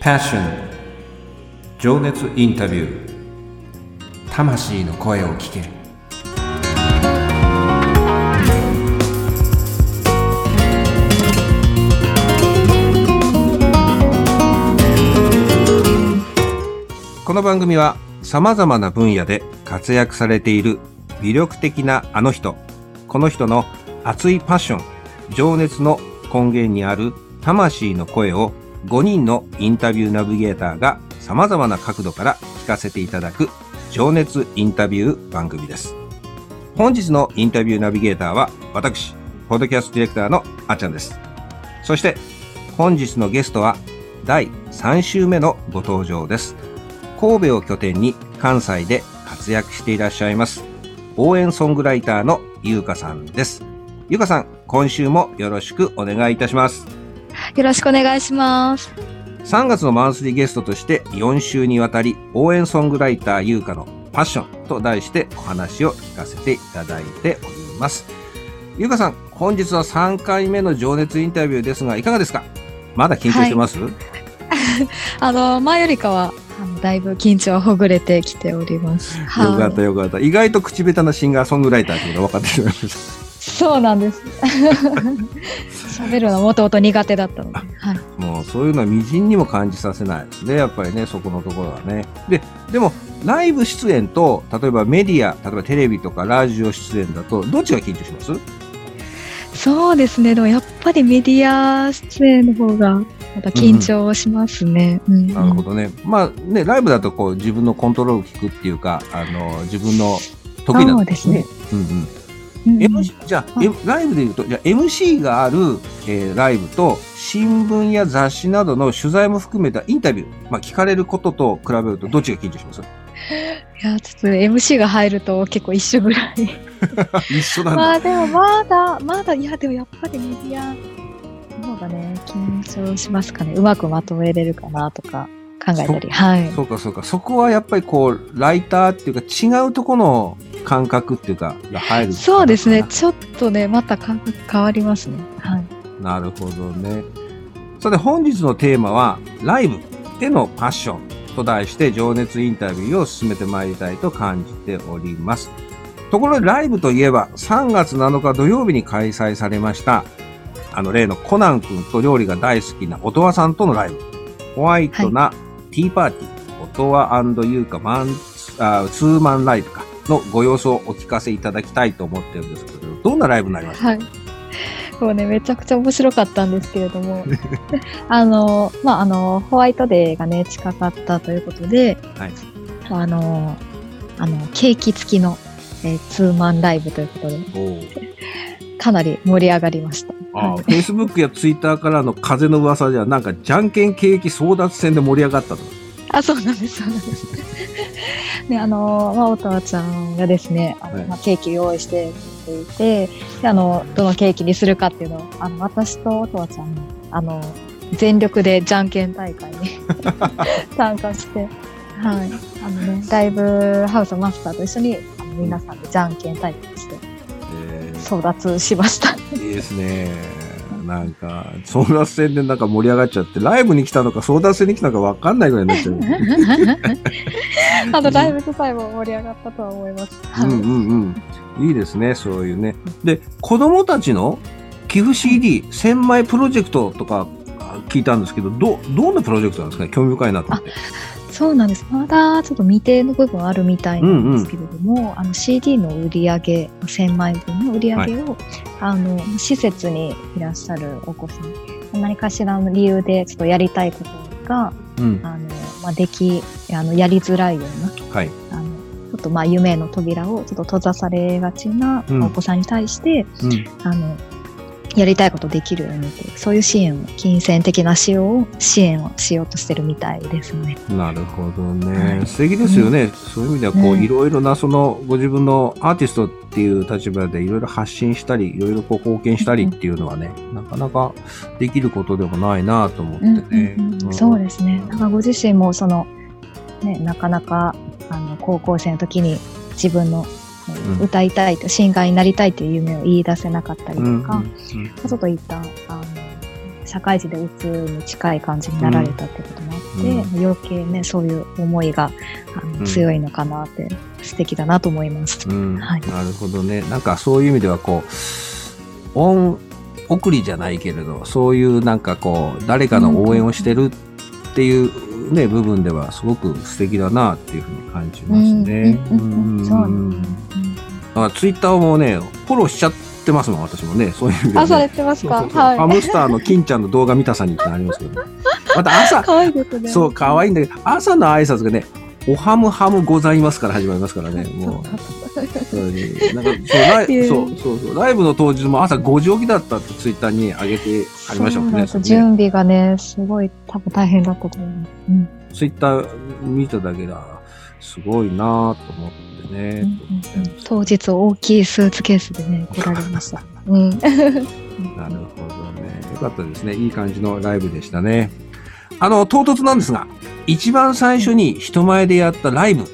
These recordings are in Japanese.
Passion. 情熱インタビュー。魂の声を聞け。るこの番組はさまざまな分野で活躍されている魅力的なあの人。この人の熱いパッション情熱の根源にある魂の声を5人のインタビューナビゲーターが様々な角度から聞かせていただく情熱インタビュー番組です。本日のインタビューナビゲーターは私、ポッドキャストディレクターのあっちゃんです。そして本日のゲストは第3週目のご登場です。神戸を拠点に関西で活躍していらっしゃいます応援ソングライターのゆうかさんです。ゆうかさん、今週もよろしくお願いいたします。よろしくお願いします。3月のマンスリーゲストとして4週にわたり応援ソングライター優香のパッションと題してお話を聞かせていただいております。優香さん、本日は3回目の情熱インタビューですがいかがですか？まだ緊張してます、あの、前よりかは、あのだいぶ緊張ほぐれてきております。よかっはたよかった。意外と口下手なシンガーソングライターというのが分かってしまいました。い。そうなんです。喋るのもともと苦手だったので。はい。もうそういうのは微塵にも感じさせないですね。やっぱりね、そこのところはね。で、でも、ライブ出演と、例えばメディア、例えばテレビとかラジオ出演だと、どっちが緊張します？そうですね。でもやっぱりメディア出演の方が、また緊張しますね。うん、うん。なるほどね。まあね、ライブだとこう自分のコントロールを聞くっていうか、あの、自分の得意なとこそうですね。うんうん。MC じゃあ、ライブで言うと、じゃあ MC がある、えーライブと、新聞や雑誌などの取材も含めたインタビュー、まあ聞かれることと比べると、どっちが緊張します？いや、ちょっと MC が入ると結構一緒ぐらい。一緒なんだ。まあでもまだ、まだ、いやでもやっぱりメディアの方がね、緊張しますかね。うまくまとめれるかなとか考えたり。はい。そうかそうか。そこはやっぱりこう、ライターっていうか違うところの感覚っていうか、が入る。そうですね。。ちょっとね、また感覚変わりますね。はい。なるほどね。さて本日のテーマは、ライブでのパッションと題して情熱インタビューを進めてまいりたいと感じております。ところでライブといえば3月7日土曜日に開催されました、あの例のコナン君と料理が大好きな音羽さんとのライブ。ホワイトなティーパーティー、音羽優香マンあツーマンライブかのご様子をお聞かせいただきたいと思ってるんですけど、どんなライブになりました？はい。もうね、めちゃくちゃ面白かったんですけれども、あの、まあ、あの、ホワイトデーがね、近かったということで、はいあの、あの、ケーキ付きの、えーツーマンライブということで、かなり盛り上がりました。ああ、はい Facebook や Twitter からの風の噂では、なんか、じゃんけんケーキ争奪戦で盛り上がったと。あ、そうなんです、そうなんです。ね、あの、まあ、おたわちゃんがですね、あのはいまあ、ケーキ用意してくれていて、で、あの、どのケーキにするかっていうのを、あの、私とおたわちゃん、あの、全力でじゃんけん大会に 参加して、はい。あのね、ライブハウスのマスターと一緒に、あの皆さんでじゃんけん大会して、え争奪しました。ー、いいですね。なんか、争奪戦でなんか盛り上がっちゃって、ライブに来たのか争奪戦に来たのかわかんないぐらいになっちゃう。あの、ライブ自体も盛り上がったとは思います。うんうんうん。いいですね、そういうね。で、子供たちの寄付 CD1000 枚プロジェクトとかあ聞いたんですけど、ど、どんなプロジェクトなんですかね興味深いなと思って。そうなんです。まだちょっと未定の部分あるみたいなんですけれども、あの CD の売り上げ、1000枚分の売り上げを、あの、施設にいらっしゃるお子さん、何かしらの理由でちょっとやりたいことが、うん。あの、まあ、でき、あの、やりづらいような、はい。あの、ちょっとまあ夢の扉をちょっと閉ざされがちなうんお子さんに対して、うん。あの、やりたいことできるようにという、そういう支援を、金銭的な使用を、支援をしようとしてるみたいですね。なるほどね。はい素敵ですよね。そういう意味では、こう、うんいろいろな、その、ご自分のアーティストっていう立場でいろいろ発信したり、いろいろこう貢献したりっていうのはね、なかなかできることでもないなと思ってね。うんうんうんんそうですね。なんかご自身もその、ね、なかなかあの高校生の時に自分の、歌いたいと、シンガーになりたいという夢を言い出せなかったりとか、うん。うんうんちょっといったあの社会人で鬱に近い感じになられたってこともあって、余計ね、そういう思いがあのうん。強いのかなって、素敵だなと思います。うん、はい。なるほどね。なんかそういう意味ではこう、恩送りじゃないけれど、そういうなんかこう、誰かの応援をしてるっていうね、部分ではすごく素敵だなっていうふうに感じますね。うんうんうんうんそうなんですねだからツイッターもね、フォローしちゃってますもん、私もね。そういう意味では、あ、ね。されてますか。ハムスターの金ちゃんの動画見たさにってありますけど、ね、また朝、可愛いですね。そう、可愛いんだけど、朝の挨拶がね、おはむはむございますから始まりますからね、もう。そうねなんかそうそうそうそうライブの当日も朝5時起きだったってツイッターに上げてありましたもんね。準備がね、すごい多分大変だったと思います。うんツイッター見ただけだ、すごいなぁと思ってね。当日大きいスーツケースでね、来られました。うん。なるほどね。よかったですね。いい感じのライブでしたね。あの、唐突なんですが、一番最初に人前でやったライブっ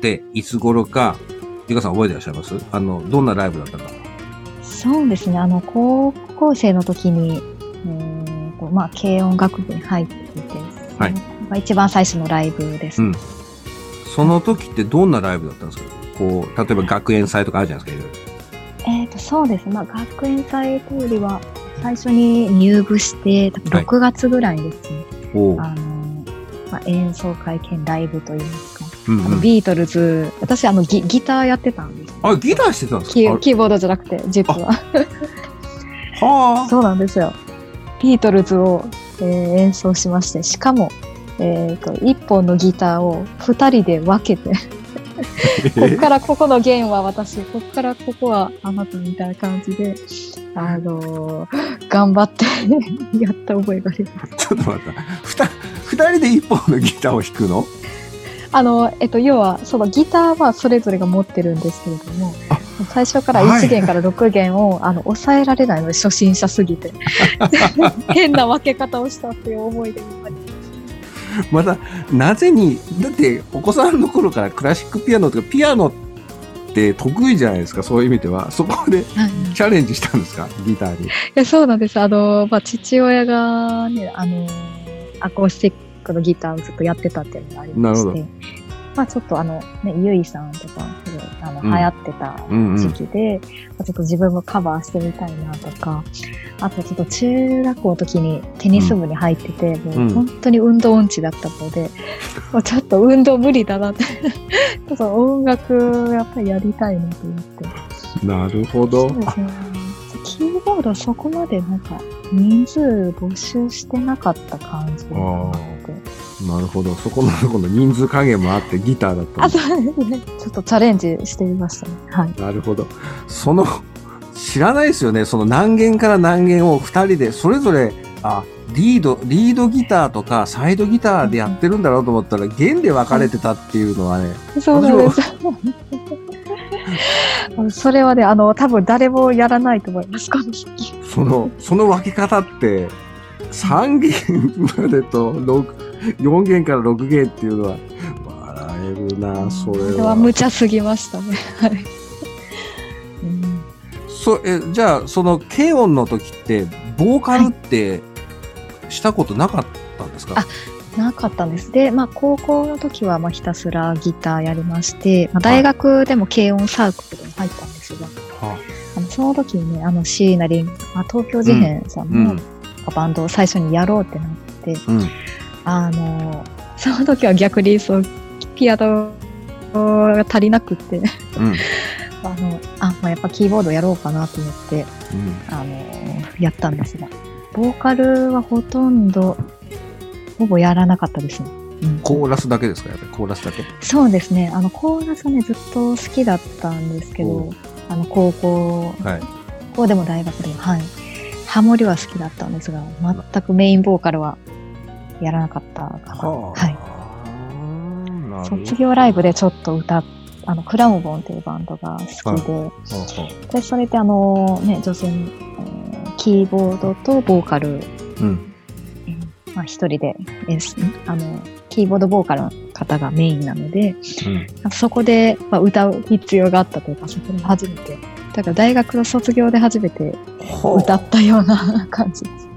ていつ頃か、ゆかさん覚えてらっしゃいます？あの、どんなライブだったか。そうですね、あの、高校生の時に、えーと、まあ、軽音楽部に入っていて、はい。まあ一番最初のライブです。うん。その時ってどんなライブだったんですか？こう、例えば学園祭とかあるじゃないですか、いろいろ。えっ、と、そうです。まあ、学園祭というよりは、最初に入部して、多分6月ぐらいにですね、おう。あの、まあ、演奏会兼ライブといいますか、うんうんビートルズ、私、あのギ、ギターやってたんです。あ、ギターしてたんですか？キーキーボードじゃなくて、実は。あはあ。そうなんですよ。ビートルズを、えー演奏しまして、しかも、えっ、と、一本のギターを二人で分けて、こっからここの弦は私、こっからここはあなたみたいな感じで、あのー頑張ってやった覚えがあります。ちょっと待った二人で一本のギターを弾くの？あの、えっと、要は、そのギターはそれぞれが持ってるんですけれどもあ、最初からはい1弦から6弦を、あの、抑えられないので、初心者すぎて。変な分け方をしたっていう思い出があります。また、なぜに、だって、お子さんの頃からクラシックピアノとか、ピアノって得意じゃないですか、そういう意味では。そこでチャレンジしたんですか、ギターに。いやそうなんです。あの、まあ、父親がね、あの、アコースティックのギターをずっとやってたっていうのがありまして、まあちょっとあの、ね、ゆいさんとか、すごい、あの、うん流行ってたうんうん時期で、まあちょっと自分もカバーしてみたいなとか、あとちょっと中学校の時にテニス部に入ってて、うんもう本当に運動音痴だったので、もうちょっと運動無理だなって、ちょっと音楽やっぱりやりたいなと思って。なるほどそう。ですね。キーボードそこまでなんか人数募集してなかった感じがあって。なるほど。そこの ところの人数加減もあってギターだったあ、そうですね。ちょっとチャレンジしてみましたね。はい。なるほど。その、知らないですよね。その何弦から何弦を二人で、それぞれ、あ、リード、リードギターとかサイドギターでやってるんだろうと思ったら、弦で分かれてたっていうのはね、そうなんです。それはね、あの、多分誰もやらないと思います、この時。その、その分け方って、3弦までと6、4弦から6弦っていうのは、笑えるな、それこれはは。無茶すぎましたね。はい。うんそえじゃあ、その、軽音の時って、ボーカルって、したことなかったんですか、あなかったんです。で、まあ、高校の時は、まあ、ひたすらギターやりまして、まあ、大学でも軽音サークルに入ったんですが、はあのその時にね、あの、椎名林、まあ、東京事変さんのうんバンドを最初にやろうってなって、うん。あの、その時は逆にそう、ピアノが足りなくって、うん。あの、あ、まあ、やっぱキーボードやろうかなと思って、うん。あの、やったんですが、ボーカルはほとんど、ほぼやらなかったですね。うんコーラスだけですか？やっぱりコーラスだけ？そうですね。あの、コーラスはね、ずっと好きだったんですけおど、あの、高校、はい。高校でも大学でも、はい。ハモリは好きだったんですが、全くメインボーカルはやらなかったかな。はい。卒業ライブでちょっと歌っあの、クラムボンっていうバンドが好きで、ほうほうで、それであの、ね、女性の、えーキーボードとボーカル、うん。まあ一人で演奏、あの、キーボードボーカルの方がメインなので、うん。そこで、まあ、歌う必要があったというか、そこで初めて、だから大学の卒業で初めて歌ったような 感じです。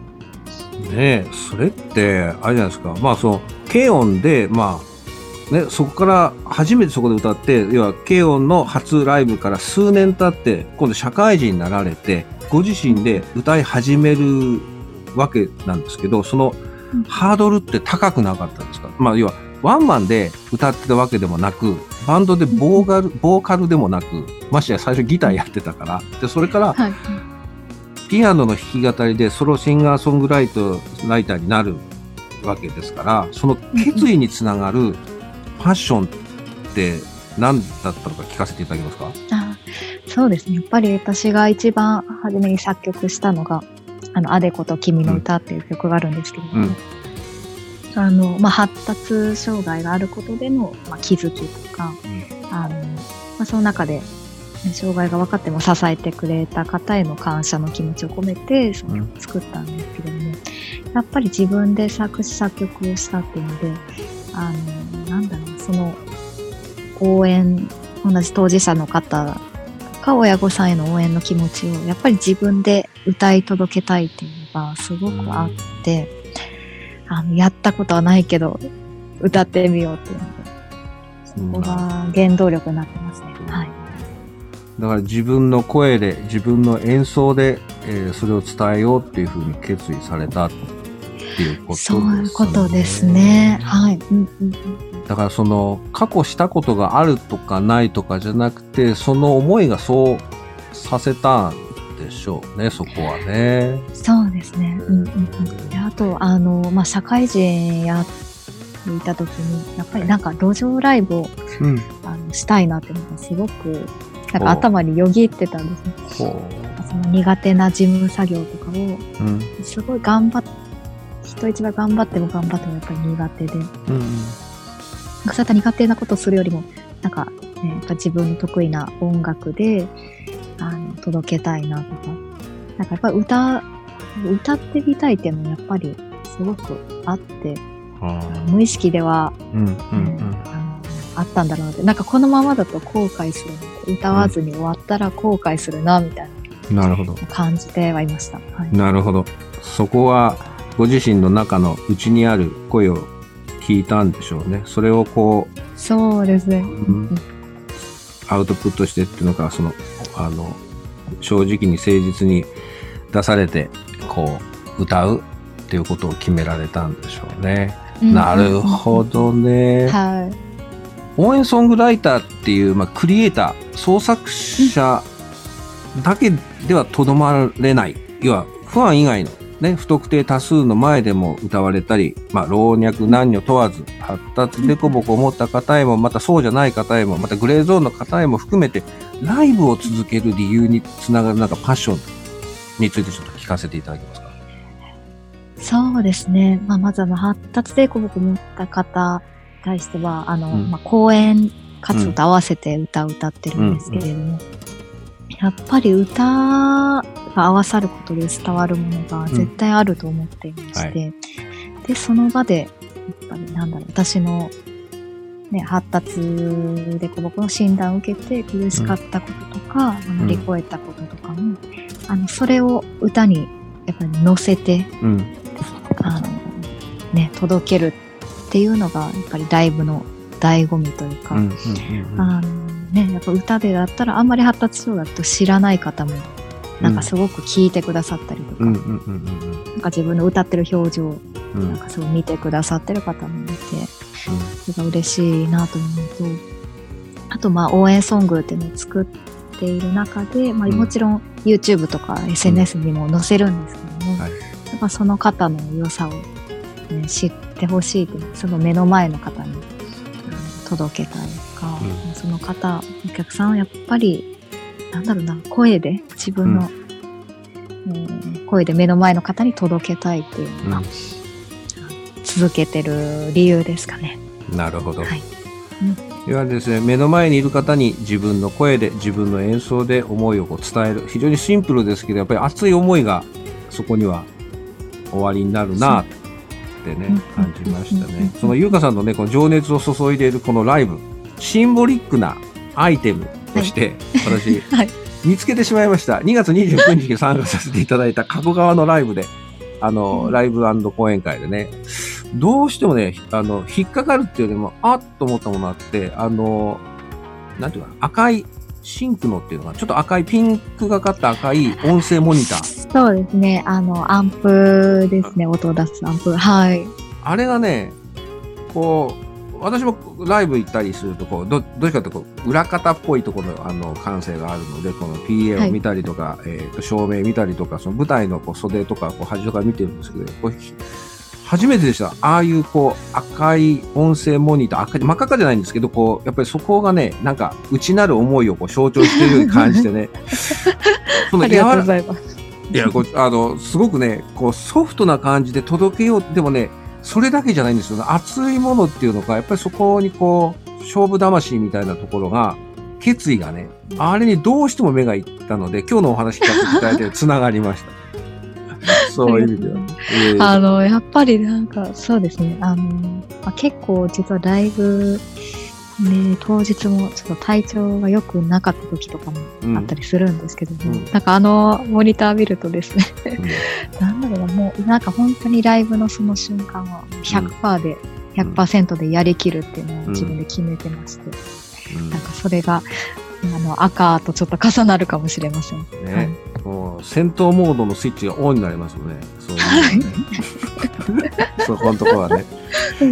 ねそれって、あれじゃないですか。まあ、その、軽音で、まあ、ね、そこから初めてそこで歌って、要は、軽音の初ライブから数年経って、今度社会人になられて、ご自身で歌い始めるわけなんですけど、そのうんハードルって高くなかったんですか？まあ、要は、ワンマンで歌ってたわけでもなく、バンドでボーカル、ボーカルでもなく、ましてや最初ギターやってたから、で、それから、はい。ピアノの弾き語りでソロシンガーソングライトライターになるわけですから、その決意につながるパッションって何だったのか聞かせていただけますか？あそうですね。やっぱり私が一番初めに作曲したのが、あの、アデコと君の歌っていう曲があるんですけれども、うんあの、まあ、発達障害があることでの、まあ、気づきとか、あの、まあ、その中で、ね障害が分かっても支えてくれた方への感謝の気持ちを込めて、その作ったんですけれども、やっぱり自分で作詞作曲をしたっていうので、あの、なんだろう、その、応援、同じ当事者の方か親御さんへの応援の気持ちを、やっぱり自分で歌い届けたいっていうのがすごくあって、あの、やったことはないけど、歌ってみようっていうので、そこが原動力になってますね。はい。だから自分の声で、自分の演奏で、えーそれを伝えようっていうふうに決意されたっていうことですそうね。いうことですね。はい。うんうんうん、だからその過去したことがあるとかないとかじゃなくてその思いがそうさせたんでしょうねそこはね。そうですね。うんうんうん、であと、あの、まあ、社会人やっていた時に、やっぱりなんか路上ライブをうん。あのしたいなっていうのがすごく、なんおか頭によぎってたんですね。ほその苦手な事務作業とかを、う。うん。すごい頑張っ人一倍頑張っても頑張ってもやっぱり苦手で、うん。なんかそういった苦手なことをするよりも、なんか、ね、やっぱ自分の得意な音楽で、あの、届けたいなとか、なんかやっぱり歌、歌ってみたいっていうのもやっぱりすごくあって、無意識では、うん。うん。うんあのあったんだろうなって、なんかこのままだと後悔するな歌わずに終わったら後悔するな、みたいうん。なるほど。な感じてはいました。はい。なるほど。そこはご自身の中の内にある声を聞いたんでしょうね。それをこう、そうですね。んアウトプットしてっていうのか、その、あの、正直に誠実に出されて、こう、歌うっていうことを決められたんでしょうね。うんなるほ。どね。はい。応援ソングライターっていう、まあ、クリエイター、創作者だけではとどまれない。要は、不安以外の、ね、不特定多数の前でも歌われたり、まあ、老若男女問わず、発達でこぼこを持った方へも、またそうじゃない方へも、またグレーゾーンの方へも含めて、ライブを続ける理由につながるなんかパッションについてちょっと聞かせていただけますか？そうですね。まあ、まずあの、発達抵抗を持った方に対しては、あの、うん。まあ、公演活動と合わせて歌を歌ってるんですけれども、やっぱり歌が合わさることで伝わるものが絶対あると思っていまして、はで、その場で、やっぱりなんだろう、私の、ね、発達でこぼこの診断を受けて苦しかったこととか、乗り越えたこととかも、あの、それを歌にやっぱり乗せて、うん。あの、ね、届けるっていうのが、やっぱりライブの醍醐味というか、うん。うん。うん。あのね、やっぱ歌でだったら、あんまり発達障害だと知らない方も、なんかすごく聞いてくださったりとか、うん。うん。うん。なんか自分の歌ってる表情、うん。うんなんかすごい見てくださってる方もいて、それが嬉しいなというのと、あとまあ応援ソングっていうのを作っている中で、まあうんもちろん YouTube とか SNS にも載せるんですけども、はいやっぱその方の良さを、ね、知ってほしいとその目の前の方に届けたいとか、うん。その方、お客さんはやっぱり、なんだろうな、声で自分の、えー声で目の前の方に届けたいっていうのが、続けてる理由ですかね。なるほど。はい。いわゆるですね、目の前にいる方に自分の声で、自分の演奏で思いをこう伝える。非常にシンプルですけど、やっぱり熱い思いがそこには終わりになるなってねうん、感じましたうん。ね。その優香さんのね、この情熱を注いでいるこのライブ、シンボリックなアイテムとして、私、はい見つけてしまいました。2月29日に参加させていただいた加古川のライブで、あの、うんライブ講演会でね、どうしてもね、あの、引っかかるっていうよりも、あっと思ったものがあって、あの、なんていうかな、赤い、シンクのっていうのが、ちょっと赤い、ピンクがかった赤い音声モニター。そうですね。あの、アンプですね。音を出すアンプ。はい。あれがね、こう、私もライブ行ったりすると、こう、ど、どうしかというとこう、裏方っぽいところの、あの、感性があるので、この PA を見たりとか、えっ、と、照明見たりとか、その舞台のこう袖とか、こう、端とか見てるんですけど、こうひ初めてでした。ああいう、こう、赤い音声モニター、赤い、真っ赤かじゃないんですけど、こう、やっぱりそこがね、なんか、内なる思いをこう象徴しているように感じてね、そのありがとうご柔らざいます。いや、こうあの、すごくね、こう、ソフトな感じで届けよう。でもね、それだけじゃないんですよね。熱いものっていうのが、やっぱりそこにこう、勝負魂みたいなところが、決意がね、あれにどうしても目がいったので、今日のお話聞かせていただいて、つながりました。そういう意味では。えーあの、やっぱりなんか、そうですね。あの、まあ、結構実はライブ、ね、当日もちょっと体調が良くなかった時とかもうんあったりするんですけども、うんなんかあのモニター見るとですね、うん なんだろうな、もうなんか本当にライブのその瞬間は100%で、100%でやりきるっていうのを自分で決めてまして、うん。なんかそれが、あの、赤とちょっと重なるかもしれません。ね、もう戦闘モードのスイッチがオンになりますよね。そういう。のね。そこのところはね。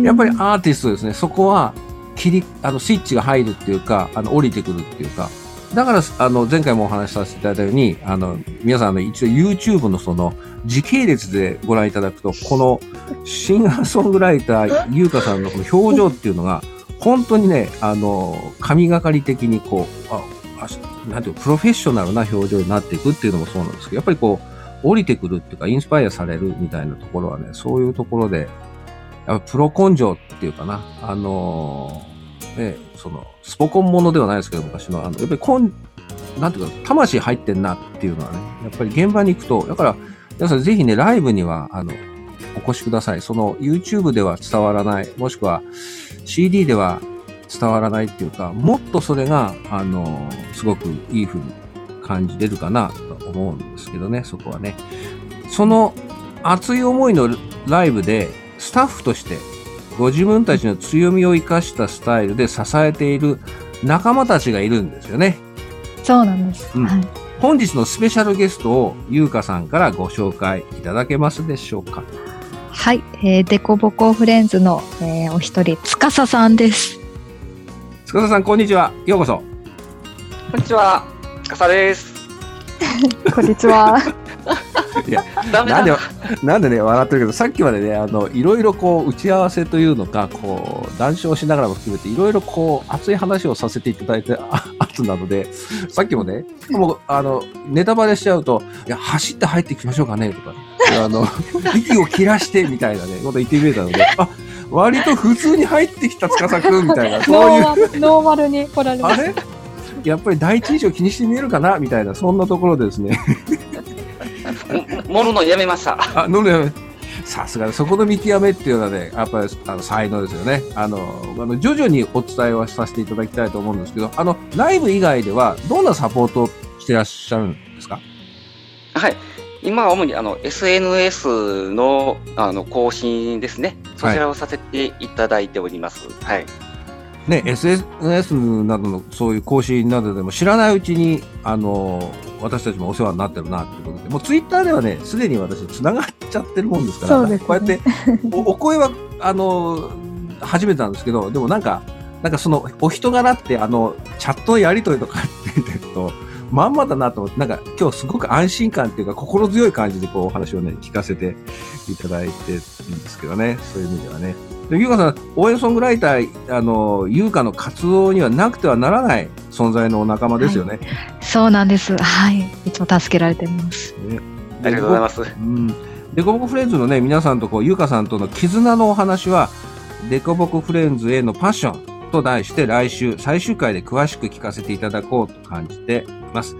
やっぱりアーティストですね、そこは切り、あの、スイッチが入るっていうか、あの、降りてくるっていうか、だから、あの、前回もお話しさせていただいたように、あの、皆さん、あの、一応 YouTube のその、時系列でご覧いただくと、この、シンガーソングライター、優香さんのこの表情っていうのが、本当にね、あの、神がかり的にこう、あ、あなんていうプロフェッショナルな表情になっていくっていうのもそうなんですけど、やっぱりこう、降りてくるっていうか、インスパイアされるみたいなところはね、そういうところで、やっぱプロ根性っていうかな、あのね、その、スポコンものではないですけど、昔の、あの、やっぱり根、なんていうか、魂入ってんなっていうのはね、やっぱり現場に行くと、だから、皆さんぜひね、ライブには、あの、お越しください。その、YouTube では伝わらない、もしくは CD では伝わらないっていうか、もっとそれが、あの、すごくいい風に感じれるかなと思うんですけどね、そこはね。その熱い思いのライブで、スタッフとして、ご自分たちの強みを生かしたスタイルで支えている仲間たちがいるんですよね。そうなんです。うんはい。本日のスペシャルゲストを優香さんからご紹介いただけますでしょうか？はい。えー、デコボコフレンズの、えーお一人、つかささんです。塚田さん、こんにちは。ようこそ。こんにちは、かさです。こんにちは。ダメだ。なんで、なんでね、笑ってるけど、さっきまでね、あの、いろいろこう、打ち合わせというのか、こう、談笑しながらも含めて、いろいろこう、熱い話をさせていただいて、あ後なので、さっきもね、もう、あの、ネタバレしちゃうと、いや、走って入ってきましょうかね、とか、あの、息を切らして、みたいなね、こと言ってくれたので、あ、割と普通に入ってきた司くん、みたいな、そういう、ノーマル、に来られました。あれ？やっぱり第一印象気にしてみえるかな？みたいな、そんなところでですね。もるのやめました。あ、飲んで、さすがにそこの見極めっていうのはね、やっぱりあの才能ですよね。あの、あの徐々にお伝えはさせていただきたいと思うんですけど、あの、ライブ以外ではどんなサポートをしてらっしゃるんですか？はい。今は主にあの SNS のあの更新ですね。そちらをさせていただいております。はい。ね、SNS などのそういう更新などでも知らないうちに、あの、私たちもお世話になってるなっていうことで、もうツイッターではね、すでに私繋がっちゃってるもんですから、そうですね。こうやってお、お声は、あの、初めてなんですけど、でもなんか、なんかその、お人柄って、あの、チャットのやりとりとかって見てると、まんまだなと思って、なんか今日すごく安心感っていうか心強い感じでこうお話をね、聞かせていただいてるんですけどね、そういう意味ではね。で、ゆうかさん、応援ソングライター、あの、ゆうかの活動にはなくてはならない存在のお仲間ですよね。そうなんです。はい。いつも助けられてます。ねありがとうございます。うん。デコボコフレンズのね、皆さんとこう、ゆうかさんとの絆のお話は、デコボコフレンズへのパッションと題して来週最終回で詳しく聞かせていただこうと感じています。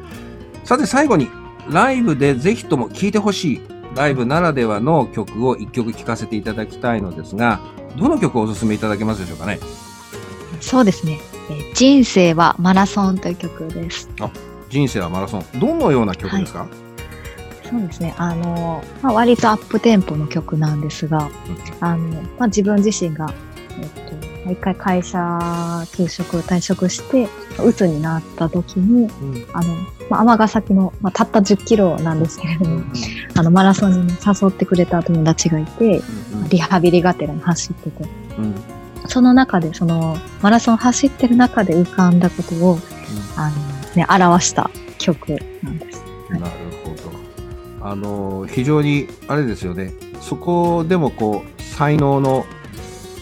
さて最後に、ライブでぜひとも聴いてほしい、ライブならではの曲を一曲聴かせていただきたいのですが、どの曲をお勧めいただけますでしょうかね？そうですね。えー人生はマラソンという曲です。人生はマラソン。どのような曲ですか、そうですね。あの、まあ、割とアップテンポの曲なんですが、あの、まあ、自分自身が、えっと、一回会社休職、退職して、鬱になった時に、うん。あの、まあ、尼崎の、まあ、たった10キロなんですけれども、あの、マラソンにね誘ってくれた友達がいて、リハビリがてらに走ってて、うんその中で、その、マラソン走ってる中で浮かんだことを、あの、ね、表した曲なんです。なるほど。あの、非常に、あれですよね。そこでもこう、才能の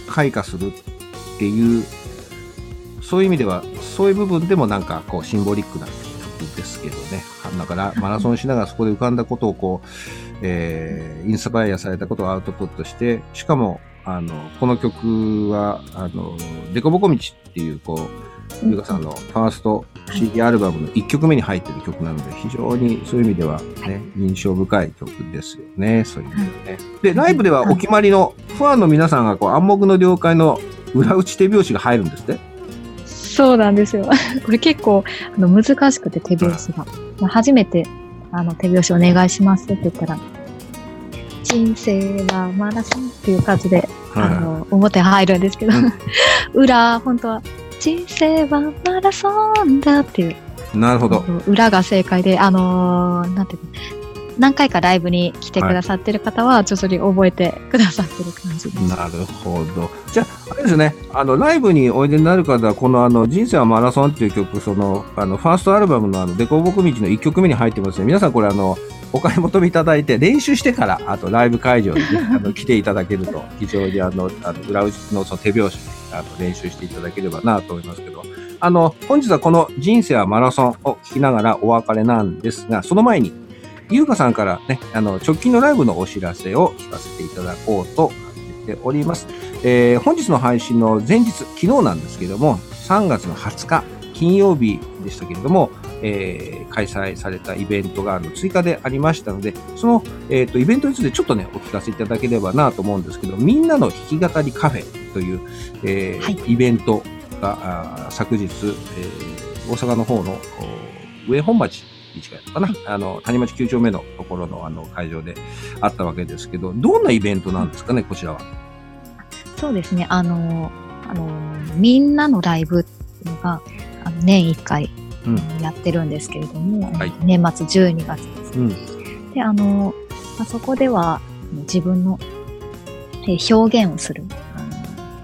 開花するっていう、そういう意味では、そういう部分でもなんかこう、シンボリックな曲ですけどね。だから、マラソンしながらそこで浮かんだことをこう、えー、インスパイアされたことをアウトプットして、しかも、あの、この曲は、あの、デコボコ道っていう、こう、ゆうかさんのファースト CD アルバムの1曲目に入ってる曲なので、非常にそういう意味ではね、印象深い曲ですよね。そういう意味ではね。で、ライブではお決まりのファンの皆さんがこう暗黙の了解の裏打ち手拍子が入るんですね。そうなんですよ。これ結構あの難しくて手拍子が。まあ初めてあの手拍子お願いしますって言ったら、人生はマラソンっていう感じで、あの表入るんですけど、裏、本当は人生はマラソンだっていう、なるほど。裏が正解で、あのーなんていうの何回かライブに来てくださってる方は、徐々に覚えてくださってる感じです。なるほど。じゃあ、あれですね、あの、ライブにおいでになる方は、このあの、人生はマラソンっていう曲、その、あの、ファーストアルバムのあの、デコボコ道の1曲目に入ってますね。皆さんこれあの、お買い求めいただいて、練習してから、あとライブ会場に、ね、あの来ていただけると、非常にあの、あの裏打ちのその手拍子で、あの、練習していただければなと思いますけど、あの、本日はこの人生はマラソンを聞きながらお別れなんですが、その前に、ゆうかさんからね、あの、直近のライブのお知らせを聞かせていただこうと考えております。えー本日の配信の前日、昨日なんですけども、3月の20日、金曜日でしたけれども、えー開催されたイベントがあの追加でありましたので、その、えーとイベントについてちょっとね、お聞かせいただければなと思うんですけど、みんなの弾き語りカフェという、えーはい。イベントが昨日、えー大阪の方のお上本町に近いのかな、あの、谷町9丁目のところのあの会場であったわけですけど、どんなイベントなんですかね、こちらは？そうですね、あの、あの、みんなのライブっていうのが、あの年1回うん。やってるんですけれども、はい年末12月です。うん。で、あの、まあ、そこでは自分のえー表現をする。あの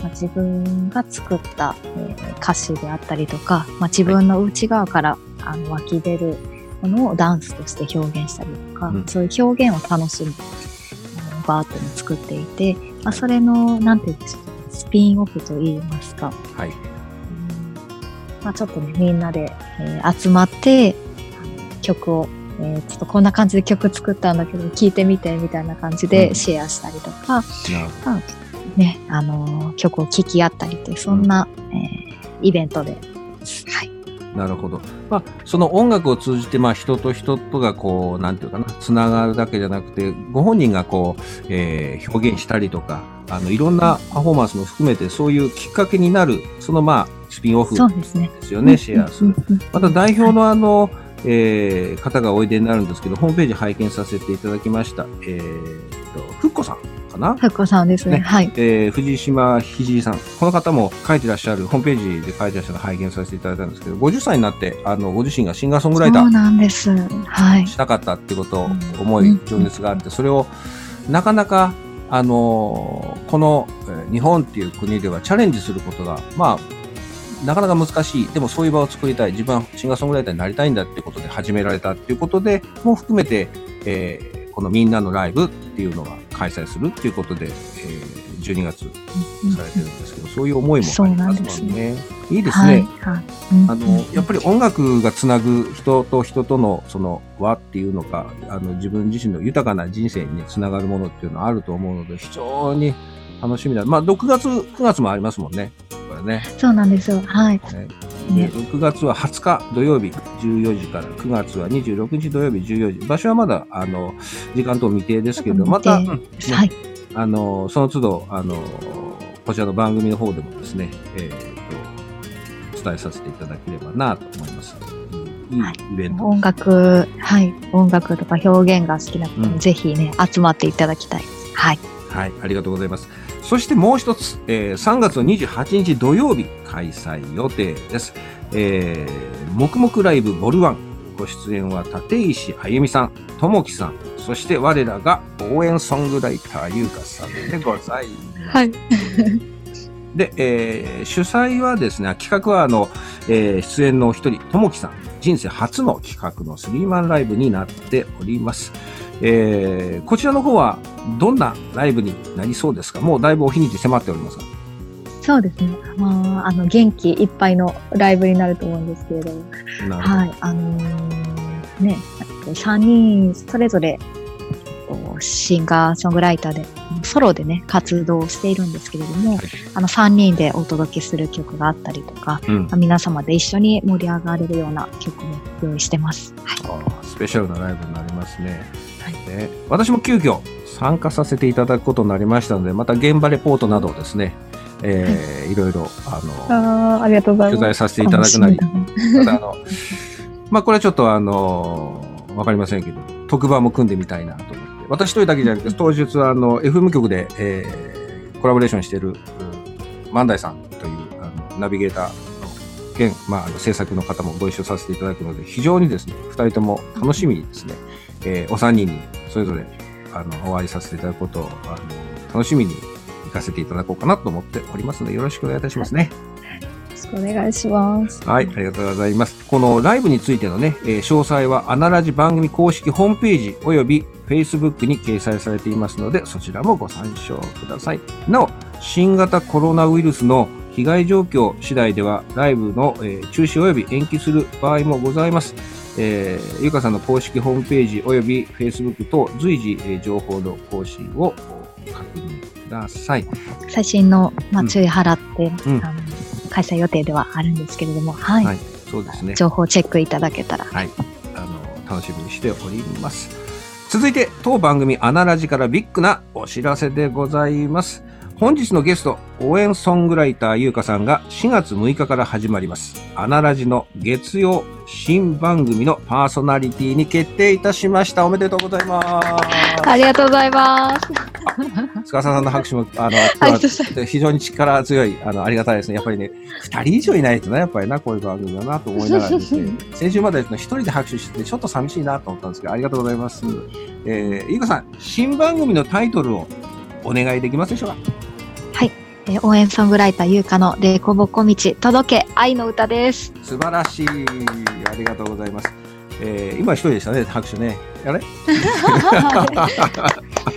まあ、自分が作った、えー歌詞であったりとか、まあ、自分の内側から、あの湧き出るものをダンスとして表現したりとか、うんそういう表現を楽しむあのバーっていうのを作っていて、まあ、それの、なんていうんでしょう、スピンオフと言いますか、はい。うんまあ、ちょっとね、みんなで、えー集まって、曲を、えーちょっとこんな感じで曲作ったんだけど、聴いてみて、みたいな感じうんでシェアしたりとか、なるほまあね、あのー曲を聴き合ったりってそんな、えーイベントで。はい。ど。なるほど。まあ、その音楽を通じて、まあ、人と人とがこう、なんていうかな、つながるだけじゃなくて、ご本人がこう、えー表現したりとか、あの、いろんなパフォーマンスも含めて、そういうきっかけになる、そのまあ、スピンオフですね。ですよね、シェアする。また代表のあの、えー方がおいでになるんですけど、ホームページ拝見させていただきました。えーっと、ふっこさんかな？ふっこさんですね。ねはい。えー藤島ひじりさん。この方も書いてらっしゃる、ホームページで書いてらっしゃる拝見させていただいたんですけど、50歳になって、あの、ご自身がシンガーソングライタそうーなんです。はい。したかったってことをうん思い、情熱があって、それを、なかなか、あのこの、日本っていう国ではチャレンジすることが、まあ、なかなか難しい。でもそういう場を作りたい。自分はシンガーソングライターになりたいんだっていうことで始められたっていうことで、も含めて、えーこのみんなのライブっていうのが開催するっていうことで、えー12月されてるんですけど、そういう思いもありますもんね。いいですね。はい。はい。うんあの、やっぱり音楽がつなぐ人と人とのその輪っていうのか、あの、自分自身の豊かな人生にね、つながるものっていうのはあると思うので、非常に楽しみだ。まあ、6月、9月もありますもんね。これね。そうなんですよ。はい。ねでね6月は20日土曜日14時から、9月は26日土曜日14時。場所はまだ、あの、時間等未定ですけど、また、うんねはい。あの、その都度、あの、こちらの番組の方でもですね、えーと、お伝えさせていただければなと思います。うんいイベント。音楽、はい、音楽とか表現が好きな方うんもぜひね、集まっていただきたいです。はい。はい、ありがとうございます。そしてもう一つ、えー3月の28日土曜日開催予定です。えー、黙々ライブボルワン。ご出演は立石あゆみさん、ともきさん、そして我らが応援ソングライターゆうかさんでございます。はい。で、えー主催はですね、企画はあの、えー出演のお一人、ともきさん、人生初の企画のスリーマンライブになっております。えーこちらの方はどんなライブになりそうですか？もうだいぶお日にち迫っておりますが。そうですね。まあ、あの、元気いっぱいのライブになると思うんですけれども。はい、あのーね、3人それぞれ、えっとシンガーソングライターで、ソロでね、活動しているんですけれども、はいあの、3人でお届けする曲があったりとか、うんまあ皆様で一緒に盛り上がれるような曲も用意してます。はい。スペシャルなライブになりますね。はいね私も急遽参加させていただくことになりましたので、また現場レポートなどをですね、えーいろいろ、あの、ああ、ありがとうございます。取材させていただくなり、ただあの、まあこれはちょっとあの、わかりませんけど、特番も組んでみたいなと思って。私一人だけじゃなくて、当日はあの、FM 局で、えーコラボレーションしている、うん万代さんというあのナビゲーターの兼、まあ、あの制作の方もご一緒させていただくので、非常にですね、二人とも楽しみにですね、えーお三人にそれぞれあのお会いさせていただくことをあの楽しみに行かせていただこうかなと思っておりますので、よろしくお願いいたしますね。よろしくお願いします。はい、ありがとうございます。このライブについてのね、えー詳細はアナラジ番組公式ホームページおよび Facebook に掲載されていますので、そちらもご参照ください。なお、新型コロナウイルスの被害状況次第では、ライブの、えー中止および延期する場合もございます。えーゆかさんの公式ホームページおよび Facebook と随時、えー情報の更新をお確ださい。最新の、まあ、うん注意払って、うんあの開催予定ではあるんですけれども、はい。はいそうですね。情報チェックいただけたら。はい、あの楽しみにしております。続いて当番組アナラジからビッグなお知らせでございます。本日のゲスト、応援ソングライターゆうかさんが4月6日から始まります。アナラジの月曜新番組のパーソナリティに決定いたしました。おめでとうございます。ありがとうございます。塚さんの拍手も、あの、非常に力強い、あの、ありがたいですね。やっぱりね、二人以上いないとね、やっぱりな、こういう番組だなと思いながらですね、先週まで一人で拍手してて、ちょっと寂しいなと思ったんですけど、ありがとうございます。えー、ゆうかさん、新番組のタイトルをお願いできますでしょうか？えー応援ソングライターゆうかのレコボコ道届け愛の歌です。素晴らしい。ありがとうございます。えー、今一人でしたね、拍手ね。あれ？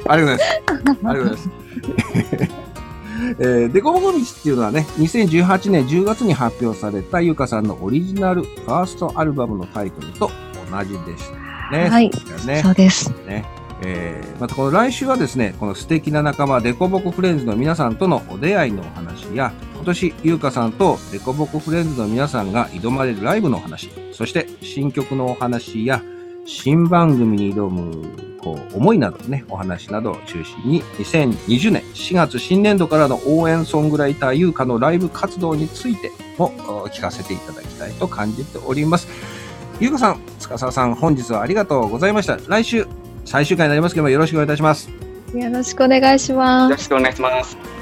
ありがとうございます。ありがとうございます。えー、デコボコ道っていうのはね、2018年10月に発表されたゆかさんのオリジナルファーストアルバムのタイトルと同じでしたね。はいねそうです。ね。えーまたこの来週はですね、この素敵な仲間、デコボコフレンズの皆さんとのお出会いのお話や、今年、ゆうかさんとデコボコフレンズの皆さんが挑まれるライブのお話、そして新曲のお話や、新番組に挑む、こう、思いなどね、お話などを中心に、2020年4月新年度からの応援ソングライターゆうかのライブ活動についても聞かせていただきたいと感じております。ゆうかさん、塚沢さん、本日はありがとうございました。来週、最終回になりますけども、よろしくお願いいたします。よろしくお願いしよます。ろしくお願いします。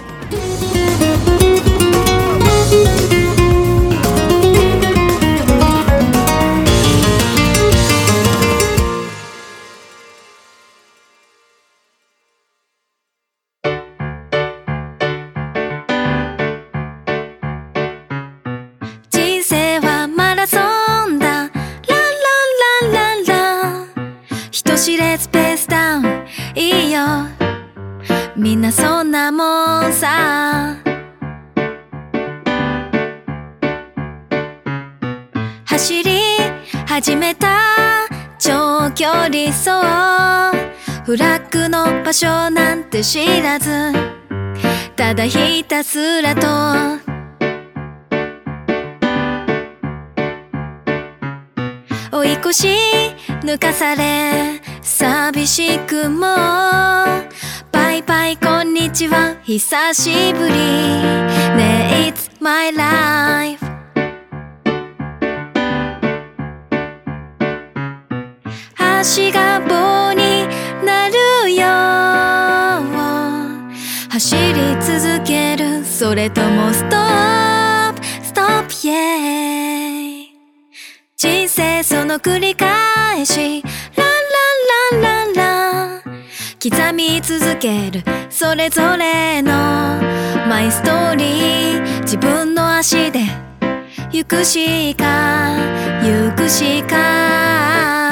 距離走フラッグの場所なんて知らず。ただひたすらと。追い越し抜かされ。寂しくも。バイバイこんにちは。久しぶり。ね It's my life 足が棒になるよ。走り続ける。それともストップ。ストップイェイ人生その繰り返し。ランランランランラン。刻み続ける。それぞれの。マイストーリー。自分の足で。行くしか。行くしか。